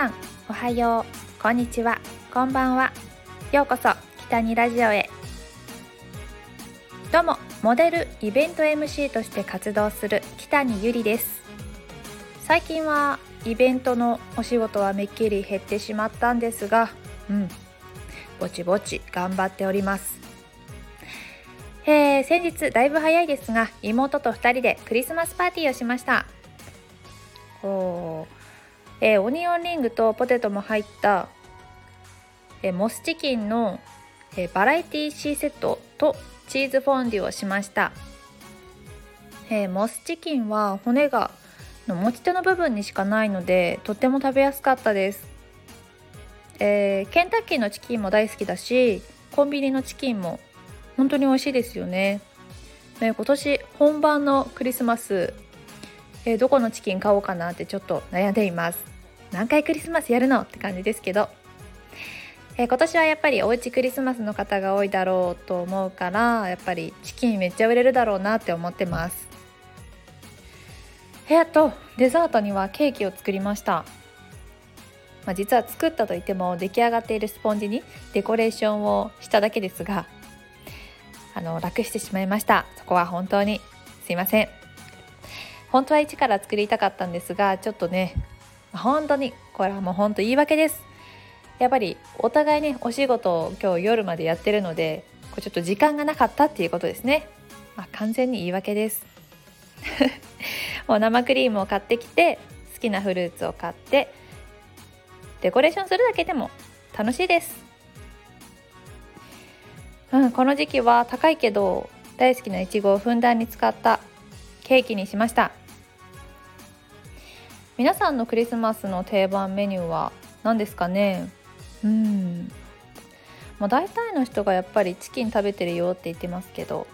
さんおはよう。こんにちは。こんばんは。ようこそ北にラジオへ。どうもモデルイベント MC として活動する北にゆりです。最近はイベントのお仕事はめっきり減ってしまったんですがうん。ぼちぼち頑張っております。えー、先日だいぶ早いですが妹と2人でクリスマスパーティーをしました。おー。えー、オニオンリングとポテトも入った、えー、モスチキンの、えー、バラエティ C セットとチーズフォンデュをしました、えモスチキンは骨がの持ち手の部分にしかないのでとっても食べやすかったです、えケンタッキーのチキンも大好きだしコンビニのチキンも本当に美味しいですよね、え今年本番のクリスマスえー、どこのチキン買おうかなってちょっと悩んでいます。何回クリスマスやるの？って感じですけど、えー、今年はやっぱりおうちクリスマスの方が多いだろうと思うからやっぱりチキンめっちゃ売れるだろうなって思ってます。部屋とデザートにはケーキを作りました。まあ、実は作ったといっても出来上がっているスポンジにデコレーションをしただけですがあの楽してしまいました。そこは本当にすいません。本当は一から作りたかったんですがちょっとね本当にこれはもう本当言い訳です。やっぱりお互いねお仕事を今日夜までやってるのでこれちょっと時間がなかったっていうことですね、まあ、完全に言い訳です。もう生クリームを買ってきて好きなフルーツを買ってデコレーションするだけでも楽しいです。うんこの時期は高いけど大好きないちごをふんだんに使ったケーキにしました。皆さんのクリスマスの定番メニューは何ですかね？うん。まあ、大体の人がやっぱりチキン食べてるよって言ってますけど、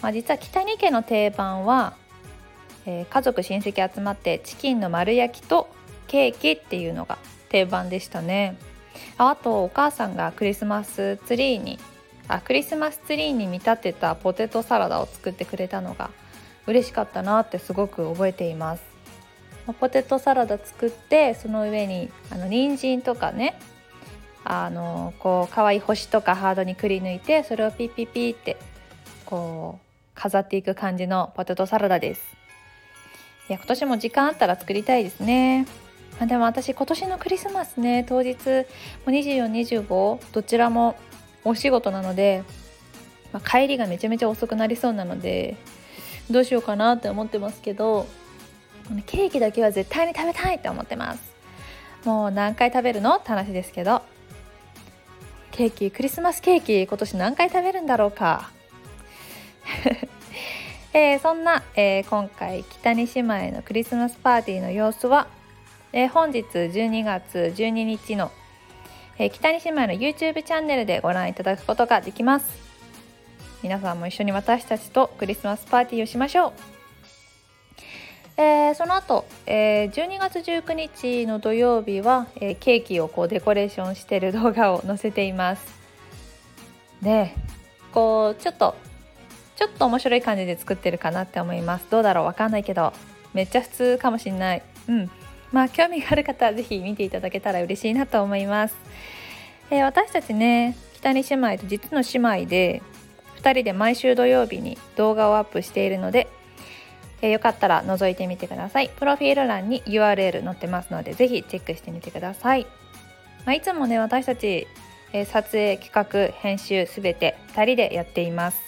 まあ、実は北に家の定番は、えー、家族親戚集まってチキンの丸焼きとケーキっていうのが定番でしたね。ああとお母さんがクリスマスツリーにあクリスマスツリーに見立てたポテトサラダを作ってくれたのが嬉しかったなってすごく覚えています。ポテトサラダ作ってその上にあの人参とかね。あのこう可愛い星とかハードにくり抜いてそれをピッピッピってこう飾っていく感じのポテトサラダです。いや今年も時間あったら作りたいですね。あでも私今年のクリスマスね当日2425どちらもお仕事なので、まあ、帰りがめちゃめちゃ遅くなりそうなのでどうしようかなって思ってますけどケーキだけは絶対に食べたいって思ってます。もう何回食べるのって話ですけど。ケーキクリスマスケーキ今年何回食べるんだろうか。えー、そんな、えー、今回北に姉妹のクリスマスパーティーの様子は、えー、本日12月12日の、え北に姉妹の YouTube チャンネルでご覧いただくことができます。皆さんも一緒に私たちとクリスマスパーティーをしましょう。えー、その後、えー、12月19日の土曜日は、えー、ケーキをこうデコレーションしてる動画を載せています。でこうちょっとちょっと面白い感じで作ってるかなって思います。どうだろう？わかんないけどめっちゃ普通かもしんない。うん。まあ興味がある方は是非見ていただけたら嬉しいなと思います、えー、私たちね北に姉妹と実の姉妹で2人で毎週土曜日に動画をアップしているのでえ、よかったら覗いてみてください。プロフィール欄に URL 載ってますのでぜひチェックしてみてください、まあ、いつもね私たち、え、撮影企画編集すべて2人でやっています。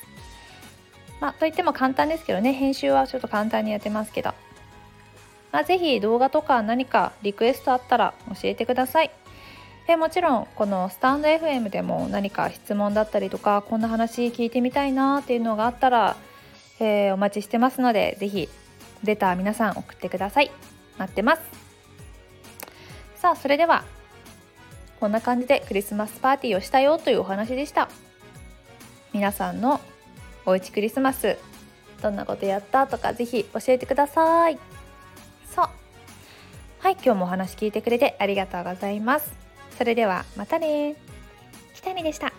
まあといっても簡単ですけどね編集はちょっと簡単にやってますけど。まあ、ぜひ動画とか何かリクエストあったら教えてください。えもちろんこのスタンド FM でも何か質問だったりとかこんな話聞いてみたいなっていうのがあったらえー、お待ちしてますので是非レター皆さん送ってください。待ってます。さあそれではこんな感じでクリスマスパーティーをしたよというお話でした。皆さんのおうちクリスマスどんなことやったとかぜひ教えてください。そうはい今日もお話聞いてくれてありがとうございます。それではまたね北見でした。